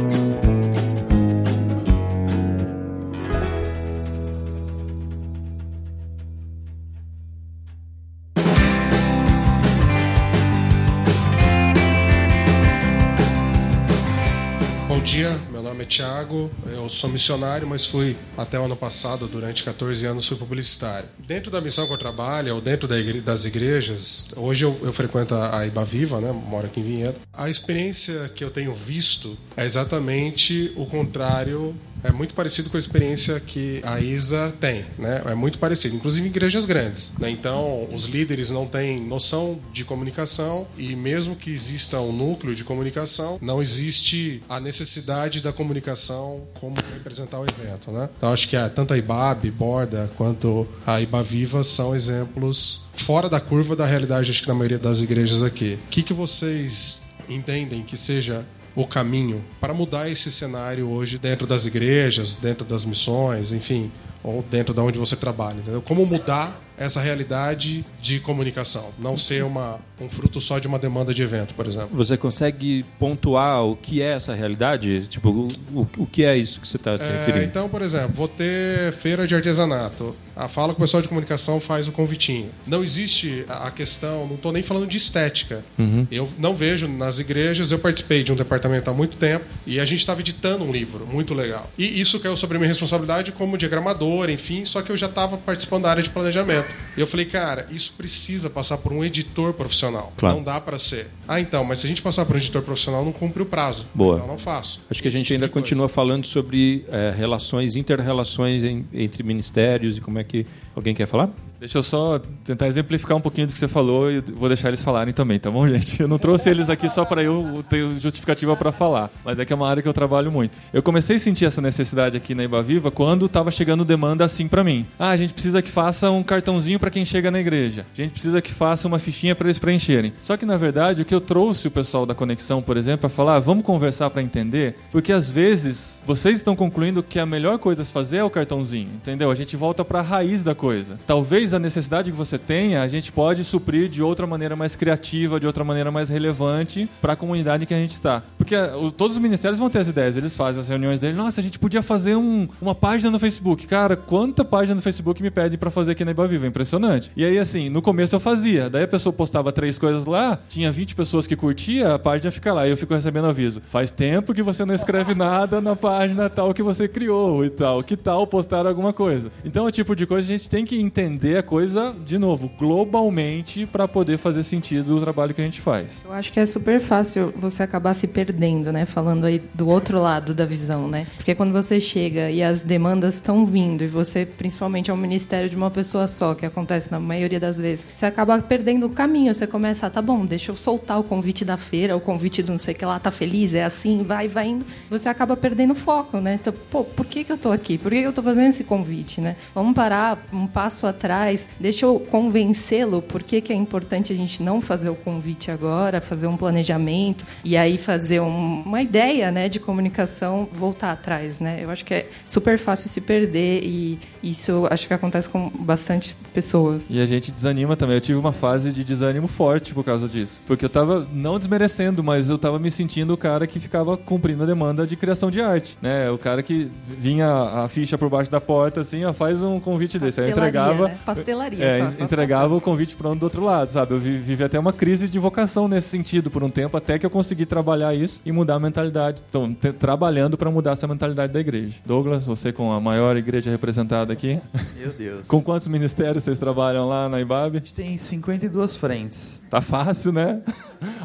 Thiago, eu sou missionário, mas fui até o ano passado, durante 14 anos, fui publicitário. Dentro da missão que eu trabalho, ou dentro da igre- das igrejas, hoje eu, eu frequento a a Ibaviva, né, moro aqui em Vinhedo, a experiência que eu tenho visto é exatamente o contrário é muito parecido com a experiência que a ISA tem, né? É muito parecido, inclusive em igrejas grandes. Né? Então, os líderes não têm noção de comunicação e mesmo que exista um núcleo de comunicação, não existe a necessidade da comunicação como representar o evento, né? Então, acho que a, tanto a IBAB, Borda, quanto a Ibaviva são exemplos fora da curva da realidade, acho que na maioria das igrejas aqui. O que, que vocês entendem que seja o caminho para mudar esse cenário hoje dentro das igrejas, dentro das missões, enfim, ou dentro de onde você trabalha, entendeu? Como mudar essa realidade de comunicação, não ser uma, um fruto só de uma demanda de evento, por exemplo. Você consegue pontuar o que é essa realidade? Tipo, o, o, o que é isso que você está se É, referindo? então, por exemplo, vou ter feira de artesanato. A fala que o pessoal de comunicação faz o convitinho. Não existe a questão, não estou nem falando de estética. Eu não vejo nas igrejas, eu participei de um departamento há muito tempo e a gente estava editando um livro muito legal. E isso caiu sobre a minha responsabilidade como diagramador, enfim, só que eu já estava participando da área de planejamento. E eu falei, cara, isso precisa passar por um editor profissional. Claro. Não dá para ser. Ah, então, mas se a gente passar por um editor profissional, não cumpre o prazo. Boa. Então não faço. Acho que a gente tipo ainda de coisa. continua falando sobre eh, relações, inter-relações entre ministérios e como é que. Alguém quer falar? Deixa eu só tentar exemplificar um pouquinho do que você falou e vou deixar eles falarem também, tá bom, gente? Eu não trouxe eles aqui só para eu ter justificativa para falar, mas é que é uma área que eu trabalho muito. Eu comecei a sentir essa necessidade aqui na Ibaviva quando estava chegando demanda assim para mim. Ah, a gente precisa que faça um cartãozinho para quem chega na igreja. A gente precisa que faça uma fichinha para eles preencherem. Só que na verdade, o que eu trouxe o pessoal da conexão, por exemplo, para falar, ah, vamos conversar para entender, porque às vezes vocês estão concluindo que a melhor coisa a se fazer é o cartãozinho, entendeu? A gente volta para a raiz da coisa. Talvez a necessidade que você tenha, a gente pode suprir de outra maneira mais criativa, de outra maneira mais relevante para a comunidade que a gente está. Porque o- todos os ministérios vão ter as ideias, eles fazem as reuniões deles. Nossa, a gente podia fazer um- uma página no Facebook. Cara, quanta página no Facebook me pedem para fazer aqui na Ibaviva? É impressionante. E aí, assim, no começo eu fazia. Daí a pessoa postava três coisas lá, tinha 20 pessoas que curtia, a página fica lá. E eu fico recebendo aviso. Faz tempo que você não escreve nada na página tal que você criou e tal. Que tal postar alguma coisa? Então, é o tipo de coisa a gente tem que entender coisa, de novo, globalmente, para poder fazer sentido o trabalho que a gente faz. Eu acho que é super fácil você acabar se perdendo, né? Falando aí do outro lado da visão, né? Porque quando você chega e as demandas estão vindo e você, principalmente, é um ministério de uma pessoa só, que acontece na maioria das vezes, você acaba perdendo o caminho. Você começa, tá bom, deixa eu soltar o convite da feira, o convite do não sei o que lá, tá feliz, é assim, vai, vai indo. Você acaba perdendo foco, né? Então, pô, por que, que eu tô aqui? Por que, que eu tô fazendo esse convite, né? Vamos parar um passo atrás, deixa eu convencê-lo por que, que é importante a gente não fazer o convite agora, fazer um planejamento e aí fazer um, uma ideia, né, de comunicação voltar atrás, né? Eu acho que é super fácil se perder e isso acho que acontece com bastante pessoas. E a gente desanima também. Eu tive uma fase de desânimo forte por causa disso. Porque eu tava não desmerecendo, mas eu tava me sentindo o cara que ficava cumprindo a demanda de criação de arte, né? O cara que vinha a ficha por baixo da porta assim, ó, faz um convite desse. Aí eu entregava, né? Pastelaria, é, só, só entregava o convite pronto do outro lado, sabe? Eu vi- vivi até uma crise de vocação nesse sentido por um tempo, até que eu consegui trabalhar isso e mudar a mentalidade. Então, trabalhando para mudar essa mentalidade da igreja. Douglas, você com a maior igreja representada aqui, Meu Deus. com quantos ministérios vocês trabalham lá na IBAB? A gente tem 52 frentes. Tá fácil, né?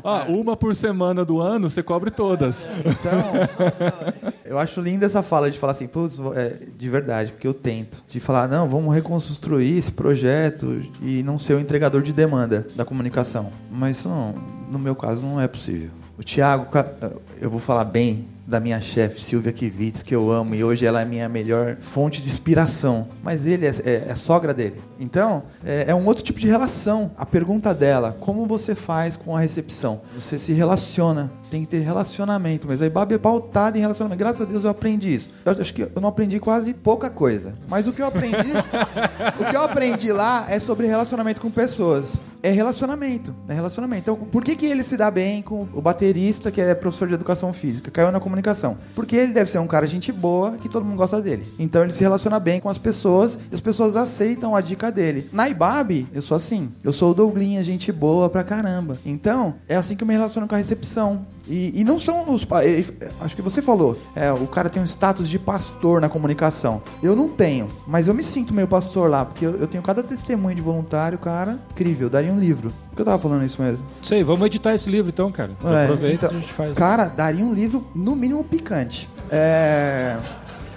Ah, uma por semana do ano, você cobre todas. Então, eu acho linda essa fala de falar assim, putz, é, de verdade, porque eu tento. De falar, não, vamos reconstruir esse projeto e não ser o entregador de demanda da comunicação. Mas isso, não, no meu caso, não é possível. O Thiago, ca- eu vou falar bem da minha chefe, Silvia Kivitz, que eu amo, e hoje ela é minha melhor fonte de inspiração. Mas ele é, é- é sogra dele. Então, é, é um outro tipo de relação. A pergunta dela, como você faz com a recepção? Você se relaciona, tem que ter relacionamento. Mas a Ibabe é pautada em relacionamento. Graças a Deus eu aprendi isso. Eu acho que eu não aprendi quase pouca coisa. Mas o que eu aprendi, o que eu aprendi lá é sobre relacionamento com pessoas. É relacionamento, é relacionamento. Então, por que, que ele se dá bem com o baterista que é professor de educação física, caiu na comunicação? Porque ele deve ser um cara gente boa, que todo mundo gosta dele. Então ele se relaciona bem com as pessoas e as pessoas aceitam a dica dele. Na Ibabe, eu sou assim. Eu sou o Douglinha, gente boa pra caramba. Então, é assim que eu me relaciono com a recepção. E, e não são os. Acho que você falou, é, o cara tem um status de pastor na comunicação. Eu não tenho, mas eu me sinto meio pastor lá, porque eu, eu tenho cada testemunho de voluntário, cara, incrível. Daria um livro. Por que eu tava falando isso mesmo? Aí, vamos editar esse livro então, cara. É, Aproveita então, a gente faz. Cara, daria um livro, no mínimo, picante. É.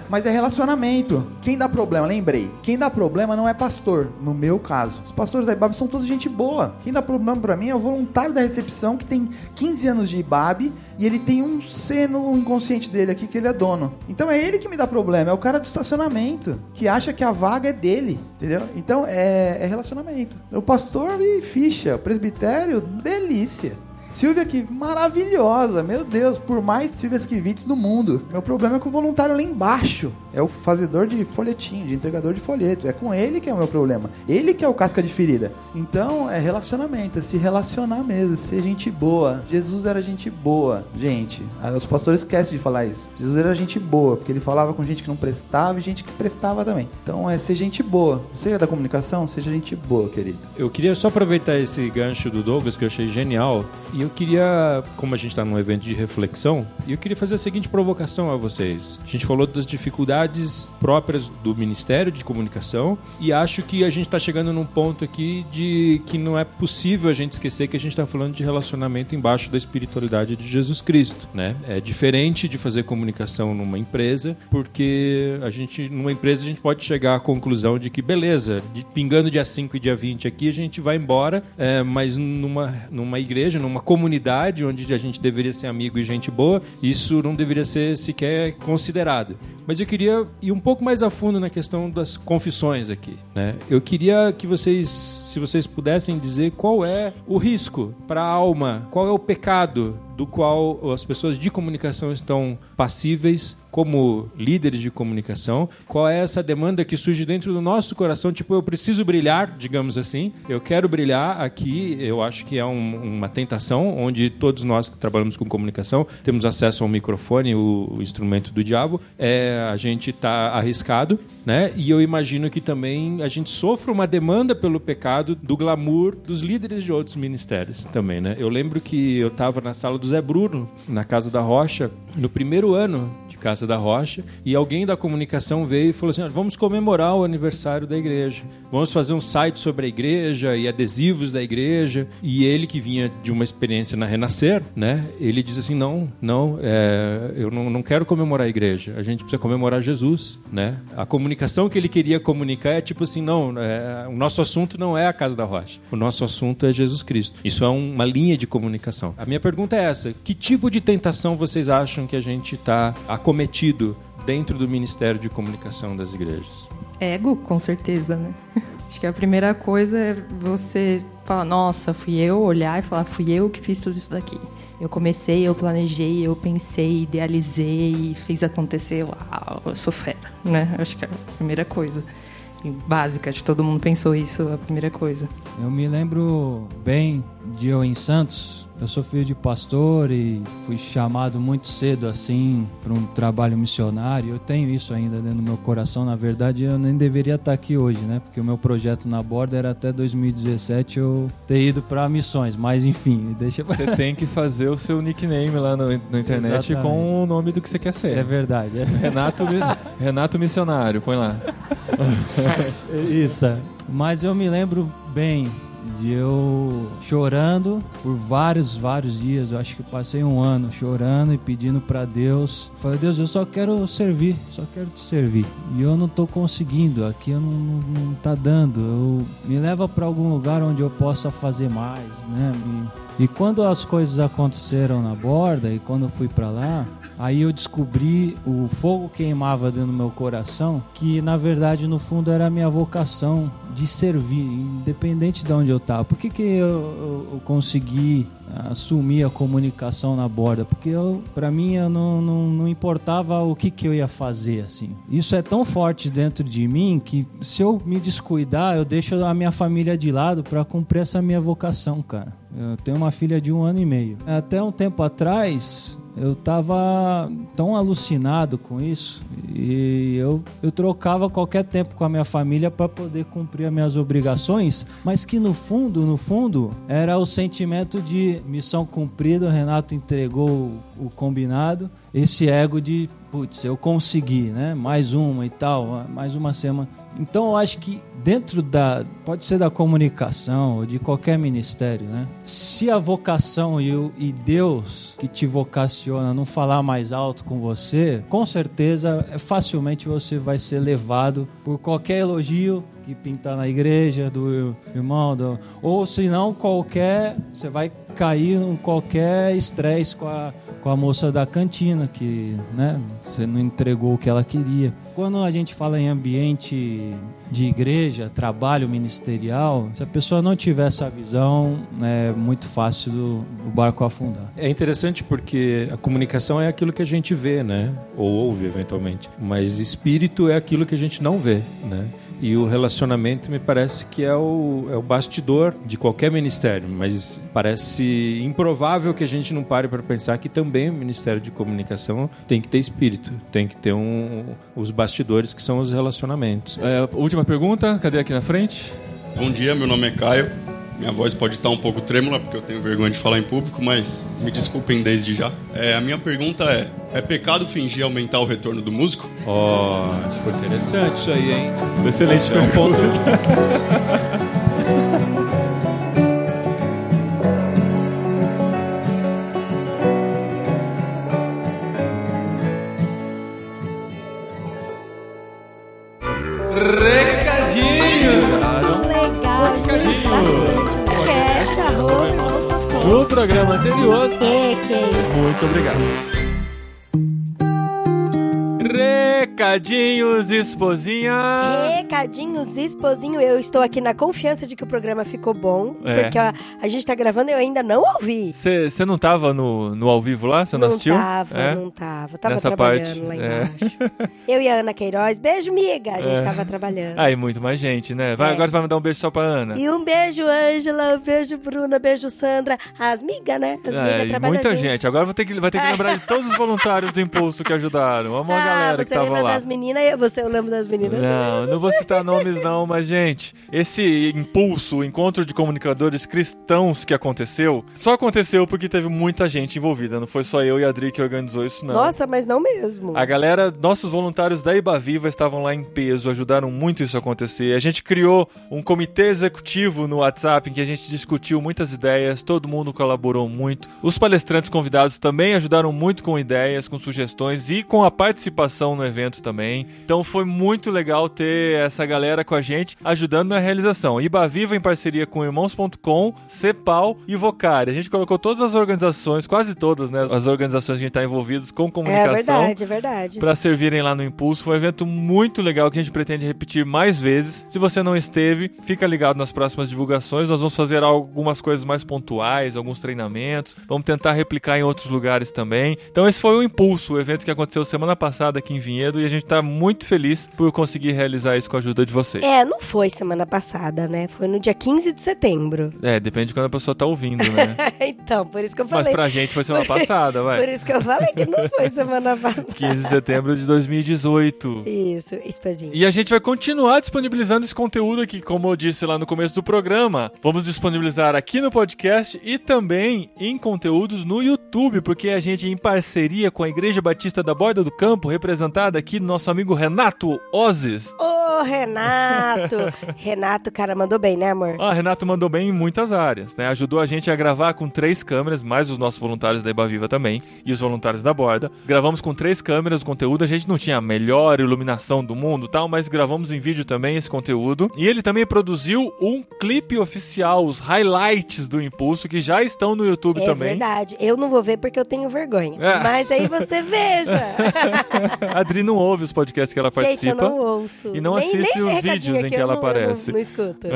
Mas é relacionamento. Quem dá problema, lembrei. Quem dá problema não é pastor, no meu caso. Os pastores da IBAB são todos gente boa. Quem dá problema pra mim é o voluntário da recepção que tem 15 anos de IBAB e ele tem um C no inconsciente dele aqui que ele é dono. Então é ele que me dá problema, é o cara do estacionamento, que acha que a vaga é dele, entendeu? Então é, é relacionamento. O pastor e ficha, o presbitério, delícia. Silvia que maravilhosa, meu Deus, por mais Silvias Kivitz do mundo. Meu problema é com o voluntário lá embaixo. É o fazedor de folhetinho, de entregador de folheto. É com ele que é o meu problema. Ele que é o casca de ferida. Então, é relacionamento, é se relacionar mesmo, ser gente boa. Jesus era gente boa, gente. Ah, Os pastores esquecem de falar isso. Jesus era gente boa, porque ele falava com gente que não prestava e gente que prestava também. Então, é ser gente boa. Você é da comunicação? Seja gente boa, querido. Eu queria só aproveitar esse gancho do Douglas, que eu achei genial, eu queria, como a gente está num evento de reflexão, e eu queria fazer a seguinte provocação a vocês. A gente falou das dificuldades próprias do Ministério de Comunicação, e acho que a gente está chegando num ponto aqui de que não é possível a gente esquecer que a gente está falando de relacionamento embaixo da espiritualidade de Jesus Cristo, né? É diferente de fazer comunicação numa empresa, porque a gente, numa empresa, a gente pode chegar à conclusão de que, beleza, de- pingando dia 5 e dia 20 aqui, a gente vai embora, é, mas numa, numa igreja, numa comunidade onde a gente deveria ser amigo e gente boa, isso não deveria ser sequer considerado. Mas eu queria ir um pouco mais a fundo na questão das confissões aqui, né? Eu queria que vocês, se vocês pudessem dizer qual é o risco para a alma, qual é o pecado do qual as pessoas de comunicação estão passíveis como líderes de comunicação. Qual é essa demanda que surge dentro do nosso coração? Tipo, eu preciso brilhar, digamos assim. Eu quero brilhar aqui. Eu acho que é um- uma tentação onde todos nós que trabalhamos com comunicação temos acesso ao microfone, o, o instrumento do diabo. É, a gente está arriscado, né? E eu imagino que também a gente sofre uma demanda pelo pecado do glamour dos líderes de outros ministérios também, né? Eu lembro que eu estava na sala do Zé Bruno, na Casa da Rocha, no primeiro ano Casa da Rocha, e alguém da comunicação veio e falou assim: vamos comemorar o aniversário da igreja, vamos fazer um site sobre a igreja e adesivos da igreja. E ele, que vinha de uma experiência na Renascer, né, ele diz assim: não, não, é, eu não, não quero comemorar a igreja, a gente precisa comemorar Jesus. Né? A comunicação que ele queria comunicar é tipo assim: não, é, o nosso assunto não é a Casa da Rocha, o nosso assunto é Jesus Cristo. Isso é uma linha de comunicação. A minha pergunta é essa: que tipo de tentação vocês acham que a gente está acometido dentro do Ministério de Comunicação das igrejas? Ego, com certeza, né? Acho que a primeira coisa é você falar, nossa, fui eu olhar e falar, fui eu que fiz tudo isso daqui. Eu comecei, eu planejei, eu pensei, idealizei, fiz acontecer. Uau, eu sou fera, né? Acho que é a primeira coisa básica, de todo mundo pensou isso, a primeira coisa. Eu me lembro bem de eu em Santos. Eu sou filho de pastor e fui chamado muito cedo assim para um trabalho missionário. Eu tenho isso ainda dentro do meu coração. Na verdade, eu nem deveria estar aqui hoje, né? Porque o meu projeto na borda era até 2017 eu ter ido para missões. Mas enfim, deixa. Você tem que fazer o seu nickname lá no, na internet Exatamente. com o nome do que você quer ser. É verdade. É. Renato, Renato Missionário, põe lá. isso. Mas eu me lembro bem de eu chorando por vários, vários dias. Eu acho que passei um ano chorando e pedindo para Deus. Falei, Deus, eu só quero servir, só quero te servir. E eu não tô conseguindo, aqui eu não, não, não tá dando. Eu, me leva para algum lugar onde eu possa fazer mais, né? E, e quando as coisas aconteceram na borda e quando eu fui para lá, Aí eu descobri o fogo queimava dentro do meu coração, que na verdade no fundo era a minha vocação de servir, independente de onde eu estava. Por que, que eu, eu, eu, consegui assumir a comunicação na borda? Porque eu, para mim eu não, não, não, importava o que, que eu ia fazer assim. Isso é tão forte dentro de mim que se eu me descuidar, eu deixo a minha família de lado para cumprir essa minha vocação, cara. Eu tenho uma filha de um ano e meio. Até um tempo atrás, eu estava tão alucinado com isso e eu, eu trocava qualquer tempo com a minha família para poder cumprir as minhas obrigações, mas que no fundo, no fundo, era o sentimento de missão cumprida, o Renato entregou o combinado, esse ego de putz, eu consegui, né? Mais uma e tal, mais uma semana. Então eu acho que dentro da, pode ser da comunicação ou de qualquer ministério, né? Se a vocação e, o, e Deus que te vocaciona não falar mais alto com você, com certeza, é, facilmente você vai ser levado por qualquer elogio que pintar na igreja do irmão, do, ou se não qualquer, você vai cair em qualquer estresse com a, com a moça da cantina que, né? Você não entregou o que ela queria. Quando a gente fala em ambiente de igreja, trabalho ministerial, se a pessoa não tiver essa visão, é muito fácil do, do barco afundar. É interessante porque a comunicação é aquilo que a gente vê, né? Ou ouve eventualmente. Mas espírito é aquilo que a gente não vê, né? E o relacionamento me parece que é o, é o bastidor de qualquer ministério, mas parece improvável que a gente não pare para pensar que também o Ministério de Comunicação tem que ter espírito, tem que ter um, os bastidores que são os relacionamentos. É, última pergunta, cadê aqui na frente? Bom dia, meu nome é Caio. Minha voz pode estar um pouco trêmula porque eu tenho vergonha de falar em público, mas me desculpem desde já. É, a minha pergunta é: é pecado fingir aumentar o retorno do músico? Ó, oh, ficou interessante isso aí, hein? Excelente é um ponto. no programa anterior. Muito obrigado. Recadinhos, esposinha. Recadinhos, esposinho. Eu estou aqui na confiança de que o programa ficou bom. É. Porque a, a gente está gravando e eu ainda não ouvi. Você não estava no, no ao vivo lá? Você não, não assistiu? Não tava, é? não tava. Tava Nessa trabalhando parte, lá é. embaixo. eu e a Ana Queiroz. Beijo, miga. A gente é. tava trabalhando. Aí, muito mais gente, né? Vai, é. Agora vai mandar um beijo só pra Ana. E um beijo, Ângela. Um beijo, Bruna. Beijo, Sandra. As migas, né? As migas trabalhando. Muita gente. Agora vou ter que, vai ter que lembrar de todos os voluntários do Impulso que ajudaram. Uma ah, galera que tava lá. Das meninas, você eu lembro das meninas. Não, não vou citar nomes não, mas gente, esse impulso, o encontro de comunicadores cristãos que aconteceu, só aconteceu porque teve muita gente envolvida, não foi só eu e a Adri que organizou isso não. Nossa, mas não mesmo. A galera, nossos voluntários da Ibaviva estavam lá em peso, ajudaram muito isso a acontecer. A gente criou um comitê executivo no WhatsApp em que a gente discutiu muitas ideias, todo mundo colaborou muito. Os palestrantes convidados também ajudaram muito com ideias, com sugestões e com a participação no evento também. Então foi muito legal ter essa galera com a gente ajudando na realização. Ibaviva em parceria com irmãos.com, Cepal e Vocari. A gente colocou todas as organizações, quase todas, né, as organizações que a gente está envolvidos com é comunicação verdade, é verdade. para servirem lá no Impulso. Foi um evento muito legal que a gente pretende repetir mais vezes. Se você não esteve, fica ligado nas próximas divulgações. Nós vamos fazer algumas coisas mais pontuais, alguns treinamentos. Vamos tentar replicar em outros lugares também. Então esse foi o Impulso, o evento que aconteceu semana passada aqui em Vinhedo e a gente está muito feliz por conseguir realizar isso com a ajuda de vocês. É, não foi semana passada, né? Foi no dia 15 de setembro. É, depende de quando a pessoa tá ouvindo, né? então, por isso que eu Mas falei. pra gente foi semana passada, vai. Por isso que eu falei que não foi semana passada. 15 de setembro de 2018. Isso, Espezinho. E a gente vai continuar disponibilizando esse conteúdo aqui, como eu disse lá no começo do programa. Vamos disponibilizar aqui no podcast e também em conteúdos no YouTube, porque a gente, em parceria com a Igreja Batista da Borda do Campo, representada aqui nosso amigo Renato Ozes. Ô, Renato! Renato, cara, mandou bem, né, amor? Ah, Renato mandou bem em muitas áreas, né? Ajudou a gente a gravar com três câmeras, mais os nossos voluntários da Ibaviva também, e os voluntários da Borda. Gravamos com três câmeras o conteúdo, a gente não tinha a melhor iluminação do mundo e tal, mas gravamos em vídeo também esse conteúdo. E ele também produziu um clipe oficial, os highlights do Impulso, que já estão no YouTube é também. verdade. Eu não vou ver porque eu tenho vergonha. É. Mas aí você veja. Adri não ouve os podcasts que ela Gente, eu participa. não ouço. E não nem, assiste nem os vídeos em que ela não- aparece. Eu não, não escuto.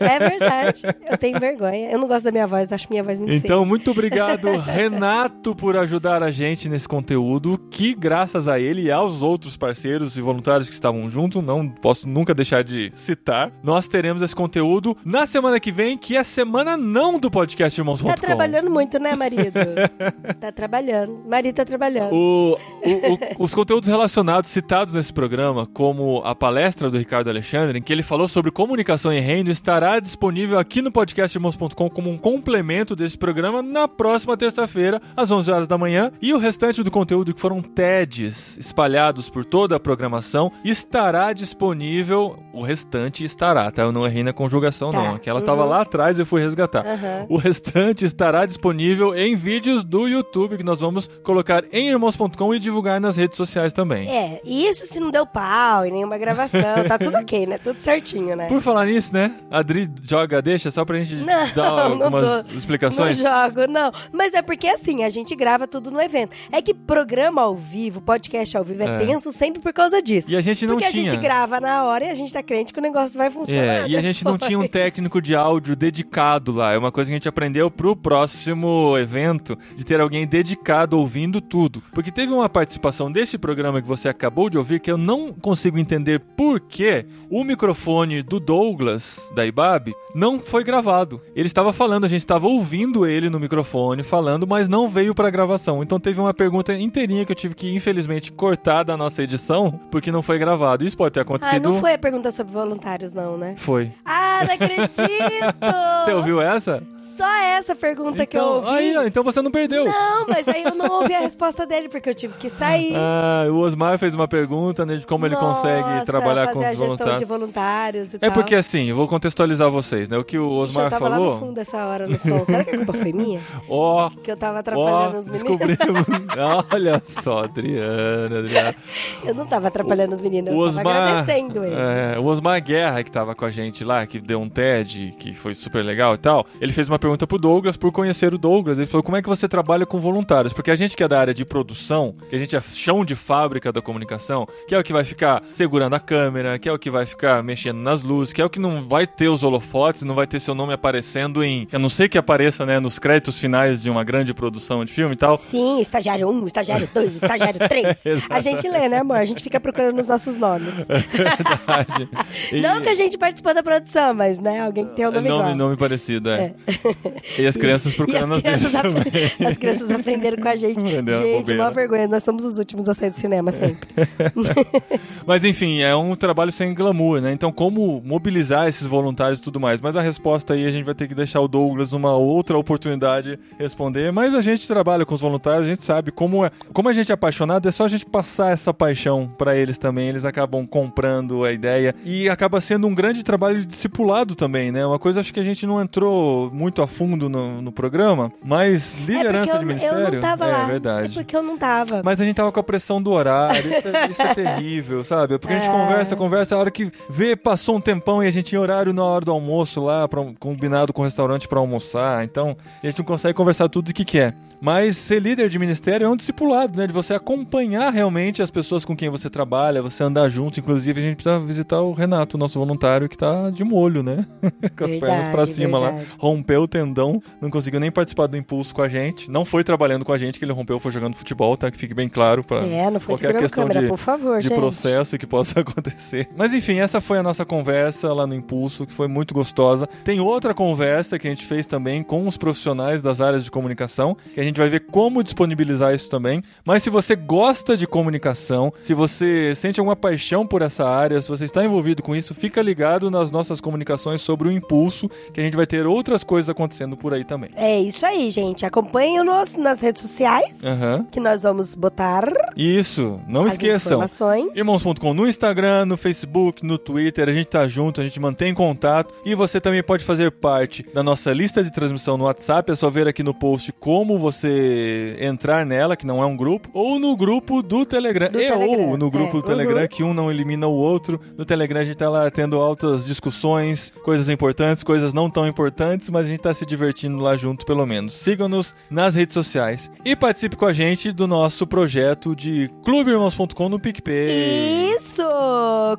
É verdade. Eu tenho vergonha. Eu não gosto da minha voz, acho minha voz muito Então, feia. muito obrigado, Renato, por ajudar a gente nesse conteúdo, que graças a ele e aos outros parceiros e voluntários que estavam junto, não posso nunca deixar de citar, nós teremos esse conteúdo na semana que vem, que é semana não do podcast Irmãos.com. Tá trabalhando muito, né, marido? tá trabalhando. Marido tá trabalhando. O- o- o- os conteúdos relacionados citados nesse programa, como a palestra do Ricardo Alexandre, em que ele falou sobre comunicação em reino, estará disponível aqui no podcast irmãos.com como um complemento desse programa na próxima terça-feira, às 11 horas da manhã. E o restante do conteúdo, que foram TEDs espalhados por toda a programação, estará disponível. O restante estará, tá? Eu não errei na conjugação, Tá. não. Aquela estava lá atrás e eu fui resgatar. Aham. O restante estará disponível em vídeos do YouTube que nós vamos colocar em irmãos.com e divulgar nas redes sociais também. É, e isso se não deu pau em nenhuma gravação. Tá tudo ok, né? Tudo certinho, né? Por falar nisso, né? A Adri joga, deixa só pra gente Não, dar não algumas dou. explicações. Não jogo, não. Mas é porque assim, a gente grava tudo no evento. É que programa ao vivo, podcast ao vivo é, É. tenso sempre por causa disso. E a gente não porque tinha. a gente grava na hora e a gente tá crente que o negócio vai funcionar. É, e a gente não tinha um técnico de áudio dedicado lá. É uma coisa que a gente aprendeu pro próximo evento, de ter alguém dedicado ouvindo tudo. Porque teve uma participação desse programa que você acabou de ouvir que eu não consigo entender por que o microfone do Douglas, da IBAB, não foi gravado. Ele estava falando, a gente estava ouvindo ele no microfone falando, mas não veio pra gravação. Então teve uma pergunta inteirinha que eu tive que, infelizmente, cortar da nossa edição, porque não foi gravado. Isso pode ter Ah, acontecido. não foi a pergunta sobre voluntários, não, né? Foi. Ah, não acredito! Você ouviu essa? Só essa pergunta que eu Então, ouvi. aí, então você não perdeu. Não, mas aí eu não ouvi a resposta dele, porque eu tive que sair. Ah, o Osmar fez uma pergunta né, de como ele Nossa, consegue trabalhar com os gestão voluntários. de voluntários e É tal. porque assim, eu vou contextualizar vocês, né? O que o Ixi, Osmar eu tava lá no falou. fundo dessa hora no som. Será que a culpa foi minha? Ó, Que eu tava atrapalhando os meninos? descobrimos. Olha só, Adriana, Adriana. Eu não tava atrapalhando os meninos, O eu tava Osmar, agradecendo ele. é, o Osmar Guerra, que tava com a gente lá, que deu um TED, que foi super legal e tal, ele fez uma pergunta pro Douglas, por conhecer o Douglas. Ele falou: como é que você trabalha com voluntários? Porque a gente que é da área de produção, que a gente é chão de fábrica da comunicação, que é o que vai ficar segurando a câmera, que é o que vai ficar mexendo nas luzes, que é o que não vai ter os holofotes, não vai ter seu nome aparecendo em. A não ser que apareça, né, nos créditos finais de uma grande produção de filme e tal. Sim, estagiário 1, estagiário 2, estagiário 3. Exato. a gente lê, né, amor? A gente fica procurando os nossos nomes. Verdade. E- Não que a gente participou da produção, mas, né, alguém que tem o nome, nome, igual. nome parecido, é. E as crianças procurando as crianças, apre- as crianças aprenderam com a gente. A gente, uma vergonha. Nós somos os últimos a sair do cinema sempre. Mas enfim, é um trabalho sem glamour, né? Então, como mobilizar esses voluntários e tudo mais? Mas a resposta aí a gente vai ter que deixar o Douglas uma outra oportunidade responder. Mas a gente trabalha com os voluntários, a gente sabe como é. Como a gente é apaixonado, é só a gente passar essa paixão pra eles também. Eles acabam comprando a ideia e acaba sendo um grande trabalho de discipulado também, né? Uma coisa acho que a gente não entrou muito a fundo no, no programa, mas liderança é de ministério. eu não tava é lá. verdade. É porque eu não tava. Mas a gente tava com a pressão do horário, isso é, isso é terrível, sabe? Porque a gente É. conversa, conversa, a hora que vê, passou um tempão e a gente tinha horário na hora do almoço lá, pra, combinado com o restaurante pra almoçar, então a gente não consegue conversar tudo o que quer. Mas ser líder de ministério é um discipulado, né? De você acompanhar realmente as pessoas com quem você trabalha, você andar junto. Inclusive, a gente precisa visitar o Renato, nosso voluntário, que tá de molho, né? com as Verdade, pernas pra cima lá. verdade. Rompeu o tendão, não conseguiu nem participar do impulso com a gente. Não foi trabalhando com a gente que ele rompeu, foi jogando futebol, tá? Que fique bem claro pra É, não foi qualquer questão câmera, de, por favor, de processo que possa acontecer. Mas enfim, essa foi a nossa conversa lá no Impulso, que foi muito gostosa. Tem outra conversa que a gente fez também com os profissionais das áreas de comunicação, que a gente vai ver como disponibilizar isso também. Mas se você gosta de comunicação, se você sente alguma paixão por essa área, se você está envolvido com isso, fica ligado nas nossas comunicações sobre o Impulso, que a gente vai ter outras coisas acontecendo por aí também. É isso aí, gente. Acompanhem-nos nas redes sociais, Aham. que nós vamos botar Isso, não esqueçam. Irmãos.com no Instagram, no Facebook, no Twitter, a gente tá junto, a gente mantém contato e você também pode fazer parte da nossa lista de transmissão no WhatsApp, é só ver aqui no post como você entrar nela, que não é um grupo, ou no grupo do Telegram, Do e Telegram, ou no grupo é, do Telegram, uhum. que um não elimina o outro. No Telegram a gente tá lá tendo altas discussões, coisas importantes, coisas não tão importantes, mas a gente tá se divertindo lá junto pelo menos. Sigam-nos nas redes sociais e participe com a gente do nosso projeto de clubeirmãos.com no PicPay. Isso!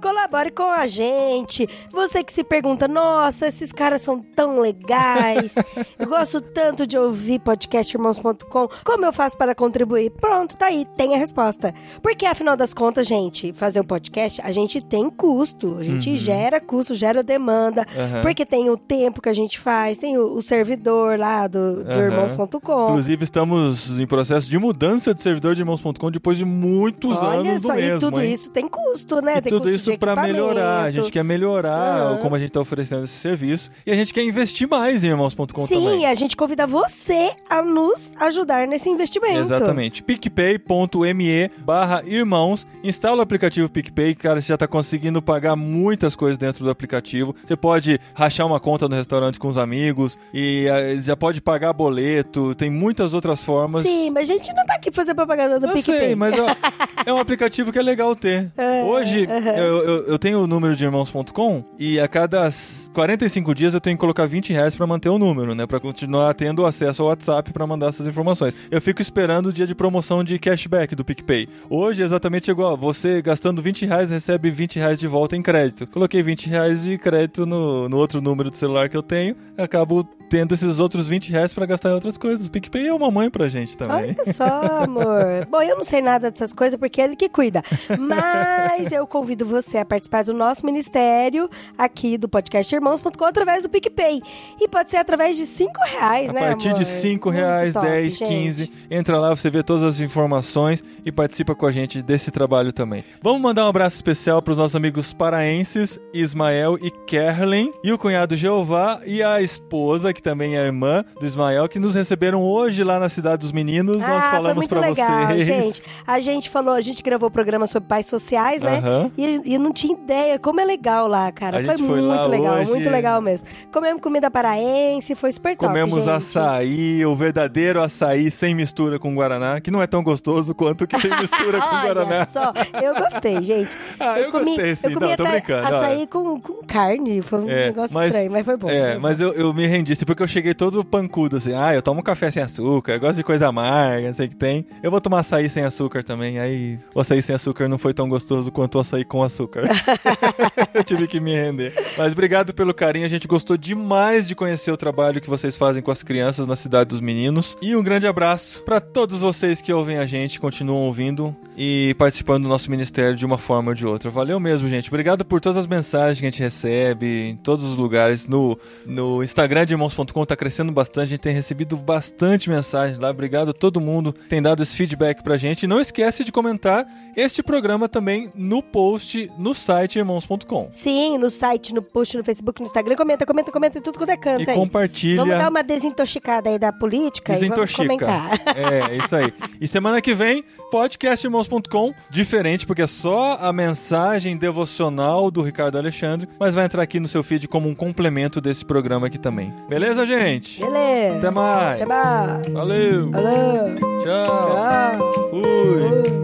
Colabore com a gente. Você que se pergunta, nossa, esses caras são tão legais. eu gosto tanto de ouvir podcastirmãos.com. Como eu faço para contribuir? Pronto, tá aí, tem a resposta. Porque afinal das contas, gente, fazer um podcast, a gente tem custo. A gente gera custo, gera demanda. Uhum. Aham. Porque tem o tempo que a gente faz, tem o, o servidor lá do, do Aham. irmãos.com. Inclusive, estamos em processo de mudança de servidor de irmãos.com depois de muitos Olha anos só, do mesmo. e tudo hein? isso tem custo, né? E tem tudo isso para melhorar. A gente quer melhorar Aham. como a gente está oferecendo esse serviço. E a gente quer investir mais em irmãos.com Sim, também. a gente convida você a nos ajudar nesse investimento. Exatamente. picpay.me barra irmãos. Instala o aplicativo PicPay, cara, você já tá conseguindo pagar muitas coisas dentro do aplicativo. Você pode rachar uma conta no restaurante com os amigos e eh, já pode pagar boleto, tem muitas outras formas. Sim, mas a gente não tá aqui pra fazer propaganda do Eu PicPay. sei, mas ó, é um aplicativo que é legal ter. Hoje, eu, eu, eu tenho o número de irmãos.com e a cada s- 45 dias eu tenho que colocar 20 reais pra manter o número, né? Pra continuar tendo acesso ao WhatsApp pra mandar essas informações. Eu fico esperando o dia de promoção de cashback do PicPay. Hoje é exatamente igual. Você gastando 20 reais recebe 20 reais de volta em crédito. Coloquei 20 reais de crédito no, no outro número do celular que eu tenho. Acabo tendo esses outros 20 reais pra gastar em outras coisas. O PicPay é uma mãe pra gente também. Olha só, amor. Bom, eu não sei nada dessas coisas porque é ele que cuida. Mas eu convido você a participar do nosso ministério aqui do podcast Irmãos.com através do PicPay. E pode ser através de 5 reais, A né? partir amor? de 5 Muito reais, top, 10, gente. 15. Entra lá, você vê todas as informações e participa com a gente desse trabalho também. Vamos mandar um abraço especial para os nossos amigos paraenses, Ismael e Kerlen, e o cunhado Jeová e a esposa, que também é irmã do Ismael, que nos receberam hoje lá na Cidade dos Meninos. Nós Ah, foi falamos para vocês. gente. A gente falou, a gente gravou o programa sobre pais sociais, né? Aham. E, e não tinha ideia como é legal lá, cara. Foi foi muito legal, hoje. muito legal mesmo. Comemos comida paraense, foi super top, Comemos gente. açaí, o verdadeiro açaí sem mistura com Guaraná, que não é tão gostoso quanto que tem mistura com Guaraná. só, eu gostei, gente. Ah, eu comi, gostei, sim. Eu comi Não, tô brincando, açaí com, com carne, foi um É, negócio mas- estranho, mas foi bom. É, mas eu, eu me rendi, assim, porque eu cheguei todo pancudo, assim, ah, eu tomo café sem açúcar, eu gosto de coisa amarga, não sei o que tem. Eu vou tomar açaí sem açúcar também, aí o açaí sem açúcar não foi tão gostoso quanto o açaí com açúcar. eu tive que me render. Mas obrigado pelo carinho, a gente gostou demais de conhecer o trabalho que vocês fazem com as crianças na Cidade dos Meninos. E um grande abraço pra todos vocês que ouvem a gente, continuam ouvindo e participando do nosso ministério de uma forma ou de outra. Valeu mesmo, gente. Obrigado por todas as mensagens que a gente recebe em todos os lugares, no, no Instagram de irmãos.com irmãos.com tá crescendo bastante, a gente tem recebido bastante mensagem lá. Obrigado a todo mundo que tem dado esse feedback pra gente. E não esquece de comentar este programa também no post no site irmãos.com. Sim, no site, no post, no Facebook, no Instagram. Comenta, comenta, comenta tudo quanto é canto E aí. compartilha. Vamos dar uma desintoxicada aí da política e vamos comentar. É, isso aí. E semana que vem, podcastirmãos.com, diferente, porque é só a mensagem devocional do Ricardo Alexandre, mas vai entrar aqui no seu feed como um complemento desse programa aqui também. Beleza, gente? Beleza. Até mais. Até mais. Valeu. Alô. Tchau. Tchau. Fui.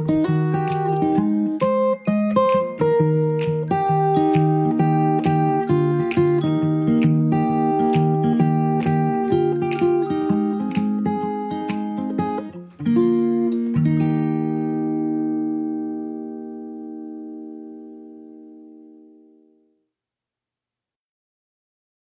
Fui.